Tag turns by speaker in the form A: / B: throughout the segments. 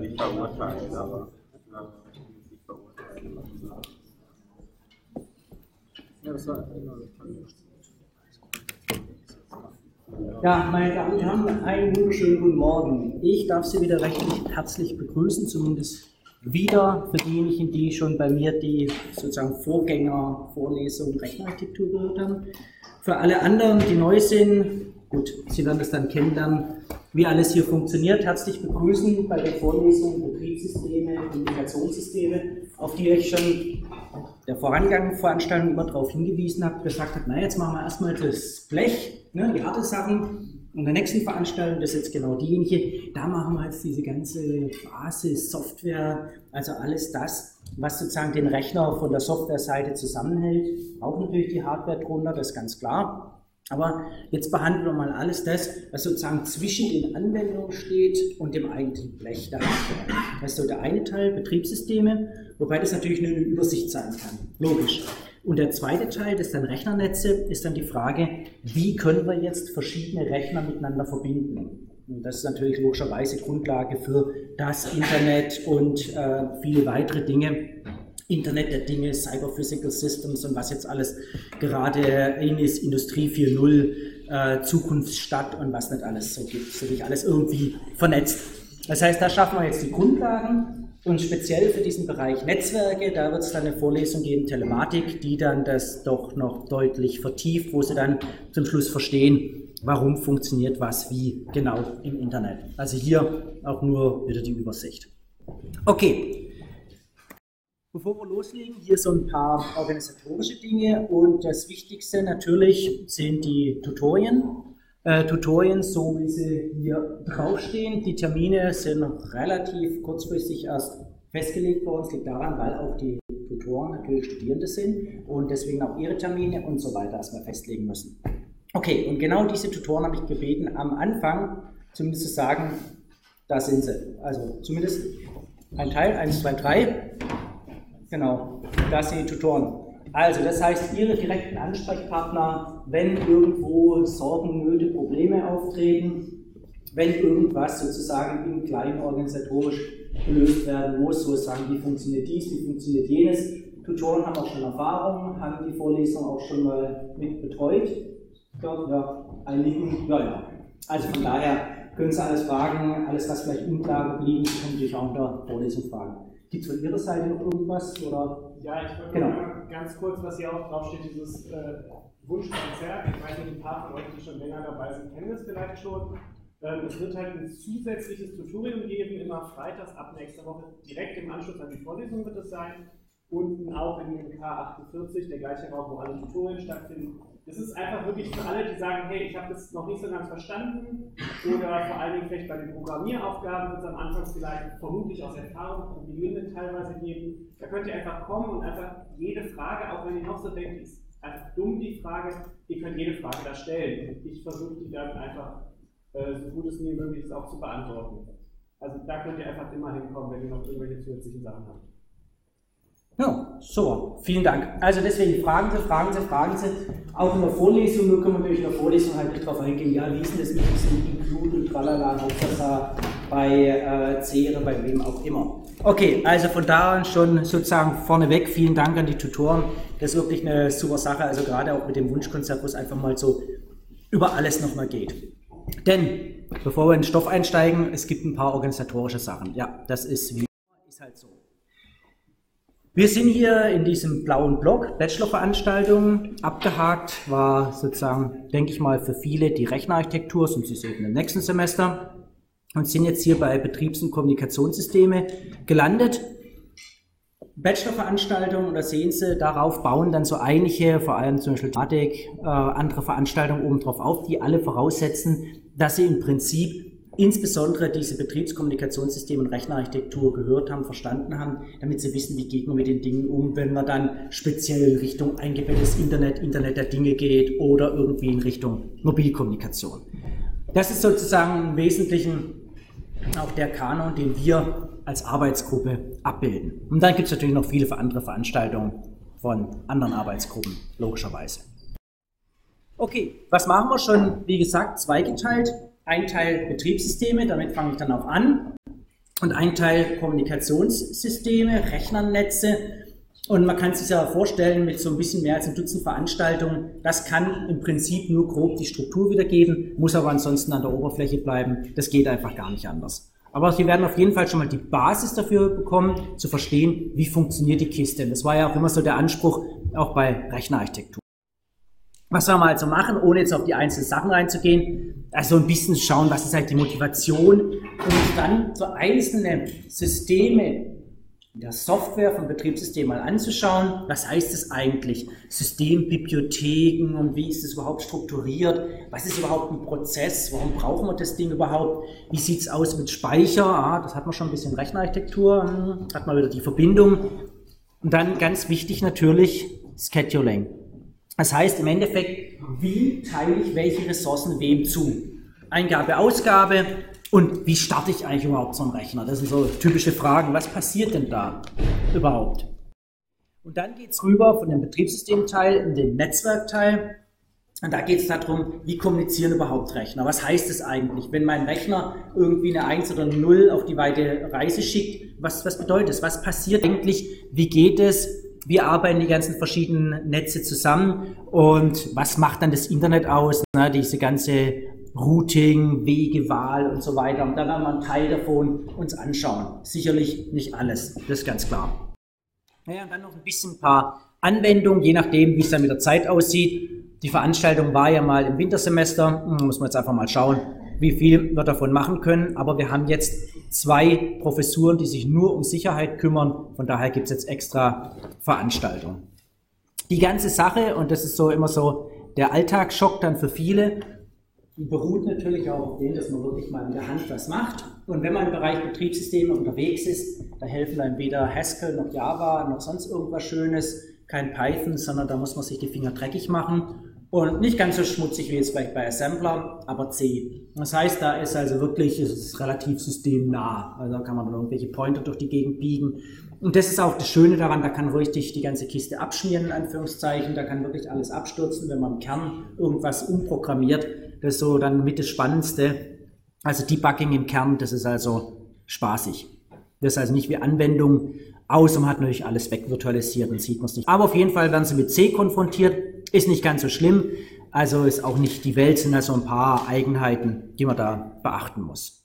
A: nicht aber äh, nicht verurteilen. Ja, das war
B: Ja, meine Damen und Herren, einen wunderschönen guten Morgen. Ich darf Sie wieder recht herzlich begrüßen, zumindest wieder für diejenigen, die schon bei mir die sozusagen Vorgängervorlesung Rechenarchitektur gehört haben. Für alle anderen, die neu sind, gut, Sie werden das dann kennenlernen, wie alles hier funktioniert. Herzlich begrüßen bei der Vorlesung Betriebssysteme, Kommunikationssysteme, auf die ich schon der vorangegangenen Veranstaltung immer darauf hingewiesen habe, gesagt habe, na jetzt machen wir erstmal das Blech, ne, die harte Sachen. Und der nächsten Veranstaltung, das ist jetzt genau diejenige, da machen wir jetzt diese ganze Basis, Software, also alles das, was sozusagen den Rechner von der Softwareseite zusammenhält. Auch natürlich die Hardware drunter, das ist ganz klar. Aber jetzt behandeln wir mal alles das, was sozusagen zwischen den Anwendungen steht und dem eigentlichen Blech. Das ist so der eine Teil, Betriebssysteme, wobei das natürlich nur eine Übersicht sein kann. Logisch. Und der zweite Teil, das dann Rechnernetze, ist dann die Frage, wie können wir jetzt verschiedene Rechner miteinander verbinden? Und das ist natürlich logischerweise Grundlage für das Internet und äh, viele weitere Dinge, Internet der Dinge, Cyber Physical Systems und was jetzt alles gerade in ist, Industrie 4.0, äh, Zukunftsstadt und was nicht alles so gibt. So nicht alles irgendwie vernetzt. Das heißt, da schaffen wir jetzt die Grundlagen und speziell für diesen Bereich Netzwerke, da wird es dann eine Vorlesung geben, Telematik, die dann das doch noch deutlich vertieft, wo Sie dann zum Schluss verstehen, warum funktioniert was wie genau im Internet. Also hier auch nur wieder die Übersicht. Okay, Bevor wir loslegen, hier so ein paar organisatorische Dinge und das Wichtigste natürlich sind die Tutorien. Äh, Tutorien, so wie sie hier draufstehen. Die Termine sind relativ kurzfristig erst festgelegt worden. Es liegt daran, weil auch die Tutoren natürlich Studierende sind und deswegen auch ihre Termine und so weiter erstmal festlegen müssen. Okay, und genau diese Tutoren habe ich gebeten, am Anfang zumindest zu sagen, da sind sie. Also zumindest ein Teil, 1, 2, 3. Genau, das sind die Tutoren. Also, das heißt, Ihre direkten Ansprechpartner, wenn irgendwo Sorgen, Nöte, Probleme auftreten, wenn irgendwas sozusagen im Kleinen organisatorisch gelöst werden muss, so sagen, wie funktioniert dies, wie funktioniert jenes. Tutoren haben auch schon Erfahrung, haben die Vorlesung auch schon mal mit betreut. Ich glaube, ja, einigen, ja, ja. Also von daher können Sie alles fragen, alles, was vielleicht unklar geblieben ist, können Sie natürlich auch in der Vorlesung fragen. Gibt es von Ihrer Seite noch irgendwas? Oder?
C: Ja, ich wollte genau. mal ganz kurz, was hier auch draufsteht, dieses äh, Wunschkonzert. Ich weiß nicht, ein paar von euch, die schon länger dabei sind, kennen das vielleicht schon. Ähm, es wird halt ein zusätzliches Tutorium geben, immer freitags ab nächster Woche, direkt im Anschluss an die Vorlesung wird es sein. Unten auch in dem K48, der gleiche Raum, wo alle Tutorien stattfinden, das ist einfach wirklich für alle, die sagen, hey, ich habe das noch nicht so ganz verstanden oder vor allen Dingen vielleicht bei den Programmieraufgaben wird es am Anfang vielleicht vermutlich aus Erfahrung Probleme teilweise geben. Da könnt ihr einfach kommen und einfach jede Frage, auch wenn ihr noch so denkt, ist einfach dumm die Frage, ihr könnt jede Frage da stellen. Und ich versuche die dann einfach äh, so gut es mir möglich ist auch zu beantworten. Also da könnt ihr einfach immer hinkommen, wenn ihr noch irgendwelche zusätzlichen Sachen habt.
B: Ja, so, vielen Dank. Also deswegen fragen Sie, fragen Sie, fragen Sie. Auch in der Vorlesung, nur können wir in der Vorlesung halt nicht drauf eingehen, ja, wie ist denn das mit diesem Include und tralala, Hauptsache bei äh, oder bei wem auch immer. Okay, also von da an schon sozusagen vorneweg, vielen Dank an die Tutoren. Das ist wirklich eine super Sache, also gerade auch mit dem Wunschkonzert, wo es einfach mal so über alles nochmal geht. Denn, bevor wir in den Stoff einsteigen, es gibt ein paar organisatorische Sachen. Ja, das ist wie ist halt so. Wir sind hier in diesem blauen Block, Bachelorveranstaltung. Abgehakt war sozusagen, denke ich mal, für viele die Rechnerarchitektur, sind Sie sehen im nächsten Semester. Und sind jetzt hier bei Betriebs- und Kommunikationssysteme gelandet. Bachelorveranstaltungen, da sehen Sie, darauf bauen dann so einige, vor allem zum Beispiel Mathematik, äh, andere Veranstaltungen oben drauf auf, die alle voraussetzen, dass Sie im Prinzip insbesondere diese Betriebskommunikationssysteme und Rechnerarchitektur gehört haben, verstanden haben, damit sie wissen, wie geht man mit den Dingen um, wenn man dann speziell Richtung eingebettetes Internet, Internet der Dinge geht oder irgendwie in Richtung Mobilkommunikation. Das ist sozusagen im Wesentlichen auch der Kanon, den wir als Arbeitsgruppe abbilden. Und dann gibt es natürlich noch viele andere Veranstaltungen von anderen Arbeitsgruppen, logischerweise. Okay, was machen wir schon? Wie gesagt, zweigeteilt. Ein Teil Betriebssysteme, damit fange ich dann auch an. und ein Teil Kommunikationssysteme, Rechnernetze. Und man kann sich ja vorstellen, mit so ein bisschen mehr als ein Dutzend Veranstaltungen, das kann im Prinzip nur grob die Struktur wiedergeben, muss aber ansonsten an der Oberfläche bleiben. Das geht einfach gar nicht anders. Aber Sie werden auf jeden Fall schon mal die Basis dafür bekommen, zu verstehen, wie funktioniert die Kiste. Das war ja auch immer so der Anspruch, auch bei Rechnerarchitektur. Was wir mal also machen, ohne jetzt auf die einzelnen Sachen reinzugehen, also ein bisschen schauen, was ist halt die Motivation und dann so einzelne Systeme der Software vom Betriebssystem mal anzuschauen. Was heißt es eigentlich? Systembibliotheken und wie ist es überhaupt strukturiert? Was ist überhaupt ein Prozess? Warum brauchen wir das Ding überhaupt? Wie sieht es aus mit Speicher? Ah, das hat man schon ein bisschen Rechnerarchitektur, hm, hat man wieder die Verbindung. Und dann ganz wichtig natürlich Scheduling. Das heißt im Endeffekt, wie teile ich welche Ressourcen wem zu? Eingabe, Ausgabe und wie starte ich eigentlich überhaupt so einen Rechner? Das sind so typische Fragen. Was passiert denn da überhaupt? Und dann geht es rüber von dem Betriebssystemteil in den Netzwerkteil. Und da geht es darum, wie kommunizieren überhaupt Rechner? Was heißt es eigentlich, wenn mein Rechner irgendwie eine 1 oder eine 0 auf die weite Reise schickt? Was, was bedeutet es? Was passiert eigentlich? Wie geht es? Wie arbeiten die ganzen verschiedenen Netze zusammen und was macht dann das Internet aus, ne, diese ganze Routing, Wegewahl und so weiter. Und da werden wir einen Teil davon uns anschauen. Sicherlich nicht alles, das ist ganz klar. Naja, und dann noch ein bisschen ein paar Anwendungen, je nachdem, wie es dann mit der Zeit aussieht. Die Veranstaltung war ja mal im Wintersemester, hm, muss man jetzt einfach mal schauen, wie viel wir davon machen können. Aber wir haben jetzt zwei Professuren, die sich nur um Sicherheit kümmern. Von daher gibt es jetzt extra Veranstaltungen. Die ganze Sache, und das ist so immer so der Alltagsschock dann für viele, beruht natürlich auch auf dem, dass man wirklich mal mit der Hand was macht. Und wenn man im Bereich Betriebssysteme unterwegs ist, da helfen dann weder Haskell noch Java noch sonst irgendwas Schönes, kein Python, sondern da muss man sich die Finger dreckig machen. Und nicht ganz so schmutzig wie jetzt vielleicht bei Assembler, aber C. Das heißt, da ist also wirklich, es relativ systemnah. Also da kann man irgendwelche Pointer durch die Gegend biegen. Und das ist auch das Schöne daran, da kann richtig die ganze Kiste abschmieren, in Anführungszeichen. Da kann wirklich alles abstürzen, wenn man im Kern irgendwas umprogrammiert. Das ist so dann mit das Spannendste. Also Debugging im Kern, das ist also spaßig. Das ist also nicht wie Anwendung und man hat natürlich alles wegvirtualisiert und sieht man es nicht. Aber auf jeden Fall werden sie mit C konfrontiert ist nicht ganz so schlimm, also ist auch nicht die Welt, sind also ein paar Eigenheiten, die man da beachten muss.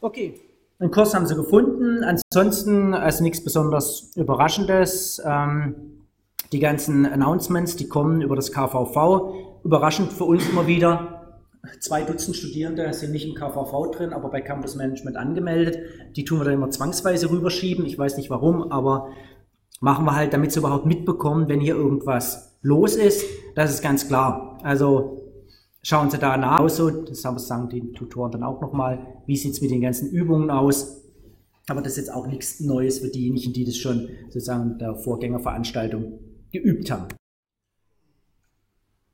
B: Okay, den Kurs haben Sie gefunden. Ansonsten also nichts besonders Überraschendes. Ähm, die ganzen Announcements, die kommen über das KVV. Überraschend für uns immer wieder. Zwei Dutzend Studierende sind nicht im KVV drin, aber bei Campus Management angemeldet. Die tun wir dann immer zwangsweise rüberschieben. Ich weiß nicht warum, aber machen wir halt, damit sie überhaupt mitbekommen, wenn hier irgendwas los ist. Das ist ganz klar. Also schauen Sie da nach. So, das sagen die Tutoren dann auch nochmal. Wie sieht es mit den ganzen Übungen aus? Aber das ist jetzt auch nichts Neues für diejenigen, die das schon sozusagen der Vorgängerveranstaltung geübt haben.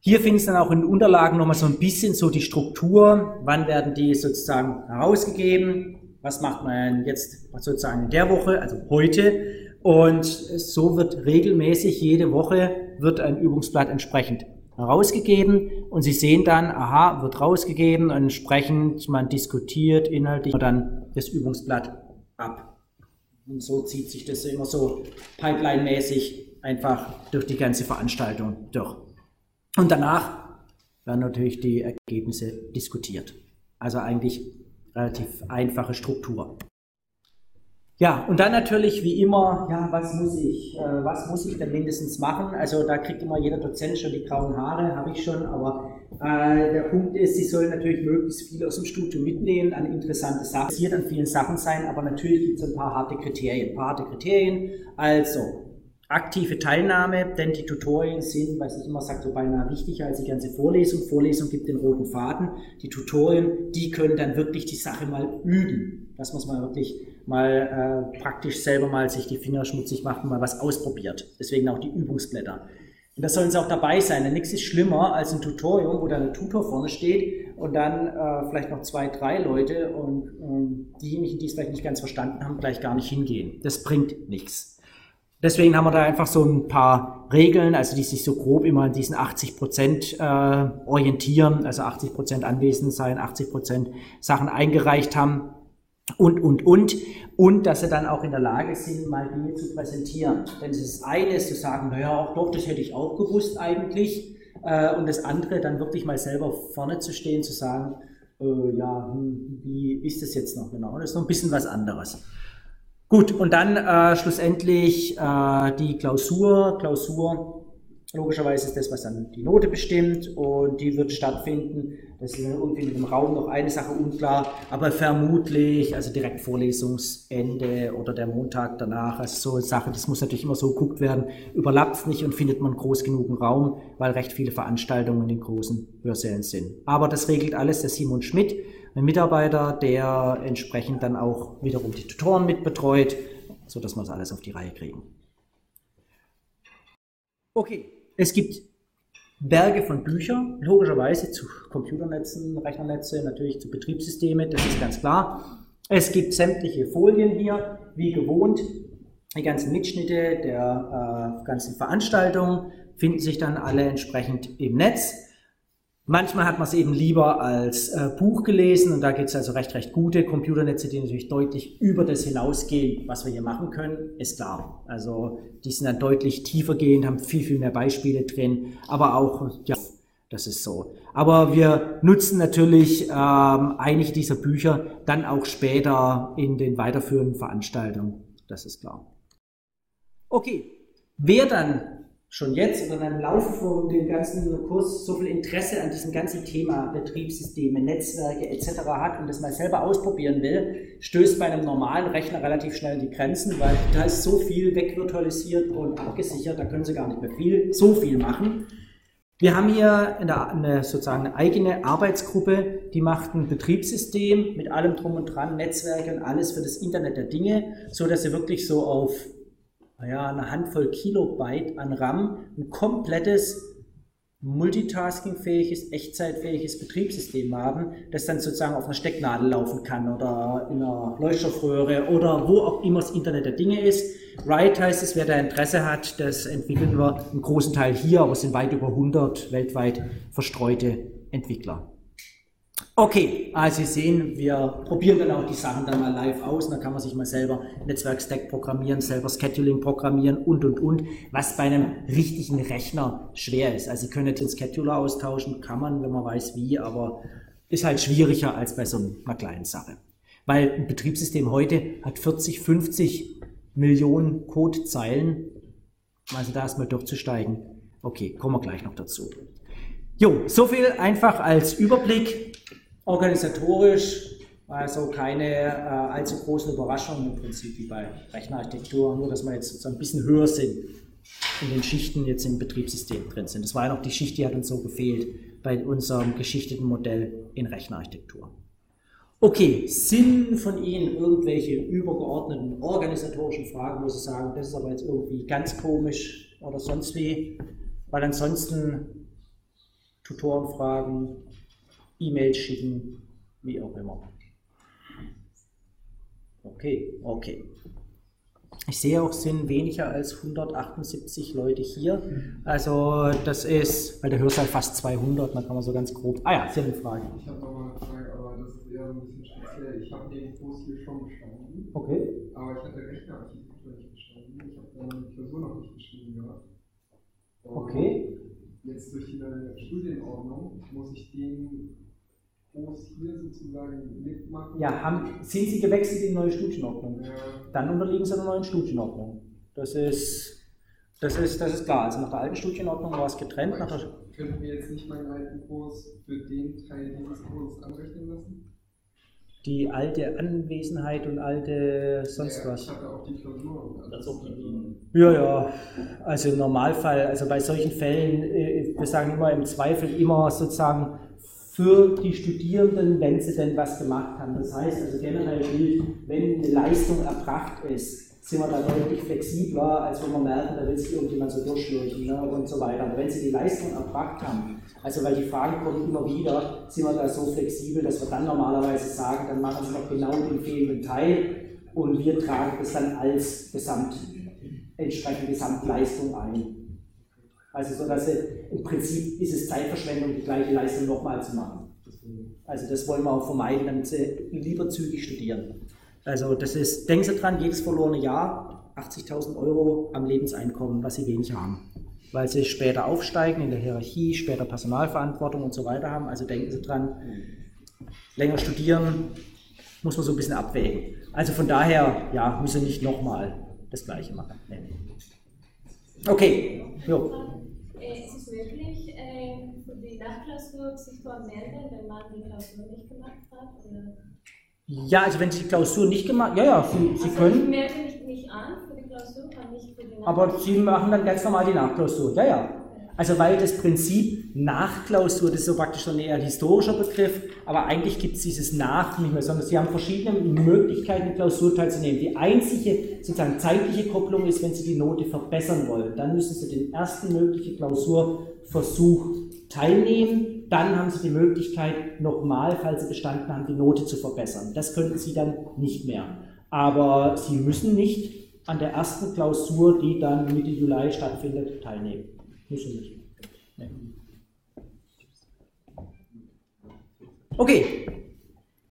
B: Hier finden Sie dann auch in den Unterlagen nochmal so ein bisschen so die Struktur. Wann werden die sozusagen herausgegeben? Was macht man jetzt sozusagen in der Woche, also heute? Und so wird regelmäßig jede Woche wird ein Übungsblatt entsprechend herausgegeben und Sie sehen dann, aha, wird rausgegeben und entsprechend man diskutiert inhaltlich dann das Übungsblatt ab. Und so zieht sich das immer so pipeline-mäßig einfach durch die ganze Veranstaltung durch. Und danach werden natürlich die Ergebnisse diskutiert. Also eigentlich relativ einfache Struktur. Ja, und dann natürlich wie immer, ja, was muss ich, äh, was muss ich denn mindestens machen? Also da kriegt immer jeder Dozent schon die grauen Haare, habe ich schon, aber äh, der Punkt ist, sie sollen natürlich möglichst viel aus dem Studium mitnehmen an interessante Sachen. Es wird an vielen Sachen sein, aber natürlich gibt es ein paar harte Kriterien. Ein paar harte Kriterien, also aktive Teilnahme, denn die Tutorien sind, was ich immer sage, so beinahe wichtiger als die ganze Vorlesung. Vorlesung gibt den roten Faden. Die Tutorien, die können dann wirklich die Sache mal üben. Das muss man wirklich mal äh, praktisch selber mal sich die Finger schmutzig machen, mal was ausprobiert. Deswegen auch die Übungsblätter. Und da sollen sie auch dabei sein, denn nichts ist schlimmer als ein Tutorium, wo dann ein Tutor vorne steht und dann äh, vielleicht noch zwei, drei Leute und äh, diejenigen, die es vielleicht nicht ganz verstanden haben, gleich gar nicht hingehen. Das bringt nichts. Deswegen haben wir da einfach so ein paar Regeln, also die sich so grob immer an diesen 80 Prozent äh, orientieren, also 80 Prozent anwesend sein, 80 Prozent Sachen eingereicht haben und, und, und. Und dass sie dann auch in der Lage sind, mal Dinge zu präsentieren. Denn es ist eines zu sagen, naja, auch doch, das hätte ich auch gewusst eigentlich. Äh, und das andere, dann wirklich mal selber vorne zu stehen, zu sagen, äh, ja, hm, wie ist das jetzt noch genau? Das ist noch ein bisschen was anderes. Gut, und dann äh, schlussendlich äh, die Klausur. Klausur Logischerweise ist das, was dann die Note bestimmt und die wird stattfinden. Das ist irgendwie mit dem Raum noch eine Sache unklar, aber vermutlich, also direkt Vorlesungsende oder der Montag danach, also so eine Sache, das muss natürlich immer so geguckt werden, überlappt es nicht und findet man groß genug Raum, weil recht viele Veranstaltungen in großen Hörsälen sind. Aber das regelt alles der Simon Schmidt, ein Mitarbeiter, der entsprechend dann auch wiederum die Tutoren mitbetreut, sodass wir das alles auf die Reihe kriegen. Okay, es gibt Berge von Büchern, logischerweise zu Computernetzen, Rechnernetze, natürlich zu Betriebssystemen, das ist ganz klar. Es gibt sämtliche Folien hier, wie gewohnt. Die ganzen Mitschnitte der äh, ganzen Veranstaltungen finden sich dann alle entsprechend im Netz. Manchmal hat man es eben lieber als äh, Buch gelesen und da gibt es also recht, recht gute Computernetze, die natürlich deutlich über das hinausgehen, was wir hier machen können, ist klar. Also die sind dann deutlich tiefer gehend, haben viel, viel mehr Beispiele drin, aber auch, ja, das ist so. Aber wir nutzen natürlich ähm, einige dieser Bücher dann auch später in den weiterführenden Veranstaltungen, das ist klar. Okay, wer dann schon jetzt oder im Laufe von dem ganzen Kurs so viel Interesse an diesem ganzen Thema Betriebssysteme, Netzwerke etc. hat und das mal selber ausprobieren will, stößt bei einem normalen Rechner relativ schnell in die Grenzen, weil da ist so viel wegvirtualisiert und abgesichert, da können sie gar nicht mehr viel, so viel machen. Wir haben hier eine, eine, sozusagen eine eigene Arbeitsgruppe, die macht ein Betriebssystem mit allem drum und dran, Netzwerke und alles für das Internet der Dinge, so dass sie wirklich so auf naja, eine Handvoll Kilobyte an RAM ein komplettes multitaskingfähiges, echtzeitfähiges Betriebssystem haben, das dann sozusagen auf einer Stecknadel laufen kann oder in einer Leuchtstoffröhre oder wo auch immer das Internet der Dinge ist. Write heißt es, wer da Interesse hat, das entwickeln wir einen großen Teil hier, aber es sind weit über 100 weltweit verstreute Entwickler. Okay, also Sie sehen, wir probieren dann auch die Sachen dann mal live aus. Da kann man sich mal selber Netzwerkstack programmieren, selber Scheduling programmieren und, und, und, was bei einem richtigen Rechner schwer ist. Also Sie können jetzt den Scheduler austauschen, kann man, wenn man weiß wie, aber ist halt schwieriger als bei so einer kleinen Sache. Weil ein Betriebssystem heute hat 40, 50 Millionen Codezeilen. Also da erstmal durchzusteigen. Okay, kommen wir gleich noch dazu. Jo, so viel einfach als Überblick. Organisatorisch also keine äh, allzu großen Überraschungen im Prinzip wie bei Rechnerarchitektur, nur dass wir jetzt so ein bisschen höher sind in den Schichten jetzt im Betriebssystem drin sind. Das war ja noch die Schicht, die hat uns so gefehlt bei unserem geschichteten Modell in Rechnerarchitektur. Okay, sind von Ihnen irgendwelche übergeordneten organisatorischen Fragen, wo Sie sagen, das ist aber jetzt irgendwie ganz komisch oder sonst wie, weil ansonsten Tutorenfragen, E-Mails schicken, wie auch immer. Okay, okay. Ich sehe auch, es sind weniger als 178 Leute hier. Also das ist, weil der Hörsaal fast 200, dann kann man so ganz grob. Ah ja, haben eine Frage.
A: Ich habe noch mal eine Frage, aber das ist eher so ein bisschen speziell. Ich habe den Kurs hier schon bestanden.
B: Okay.
A: Aber ich hatte Rechnerarchitektur nicht bestanden. Ich habe dann die Klausur noch nicht geschrieben gehabt.
B: Okay.
A: Jetzt durch die neue Studienordnung muss ich den Kurs hier sozusagen mitmachen.
B: Ja, haben, sind Sie gewechselt in die neue Studienordnung?
A: Ja.
B: Dann unterliegen Sie der neuen Studienordnung. Das ist, das ist, das ist klar. Also nach der alten Studienordnung war es getrennt. Nach der,
A: Könnten wir jetzt nicht meinen alten Kurs für den Teil dieses Kurses anrechnen lassen?
B: Die alte Anwesenheit und alte sonst
A: ja,
B: was.
A: Ich hatte auch die Klausur und alles.
B: Ja, ja. Also im Normalfall, also bei solchen Fällen, äh, wir sagen immer im Zweifel immer sozusagen für die Studierenden, wenn sie denn was gemacht haben. Das heißt also generell gilt, wenn eine Leistung erbracht ist, sind wir da deutlich flexibler, als wenn wir merken, da will sich irgendjemand so durchschlürchen ne, und so weiter. Aber wenn sie die Leistung erbracht haben, also weil die Fragen kommen immer wieder, sind wir da so flexibel, dass wir dann normalerweise sagen, dann machen sie noch genau den fehlenden Teil und wir tragen das dann als Gesamt, entsprechende Gesamtleistung ein. Also so, dass im Prinzip ist es Zeitverschwendung, die gleiche Leistung nochmal zu machen. Also das wollen wir auch vermeiden, damit sie lieber zügig studieren. Also das ist, denken Sie dran, jedes verlorene Jahr 80.000 Euro am Lebenseinkommen, was Sie wenig haben. Weil Sie später aufsteigen in der Hierarchie, später Personalverantwortung und so weiter haben. Also denken Sie dran, länger studieren muss man so ein bisschen abwägen. Also von daher, ja, müssen Sie nicht nochmal das Gleiche machen. Okay, jo.
D: Äh, es ist möglich, äh, für die Nachklausur sich zu anmelden, wenn man die Klausur nicht gemacht hat? Oder?
B: Ja, also wenn Sie die Klausur nicht gemacht ja, ja, Sie, Sie
D: also
B: können.
D: Ich melde mich nicht an für die Klausur, kann nicht für die Nachklausur.
B: Aber Sie machen dann ganz normal die Nachklausur. Ja, ja. Also weil das Prinzip Nachklausur, das ist so praktisch schon eher ein historischer Begriff, aber eigentlich gibt es dieses Nach nicht mehr, sondern Sie haben verschiedene Möglichkeiten, die Klausur teilzunehmen. Die einzige sozusagen zeitliche Kopplung ist, wenn Sie die Note verbessern wollen. Dann müssen Sie den ersten möglichen Klausurversuch teilnehmen. Dann haben Sie die Möglichkeit, nochmal, falls Sie bestanden haben, die Note zu verbessern. Das könnten Sie dann nicht mehr. Aber Sie müssen nicht an der ersten Klausur, die dann Mitte Juli stattfindet, teilnehmen. Müssen nicht. Okay,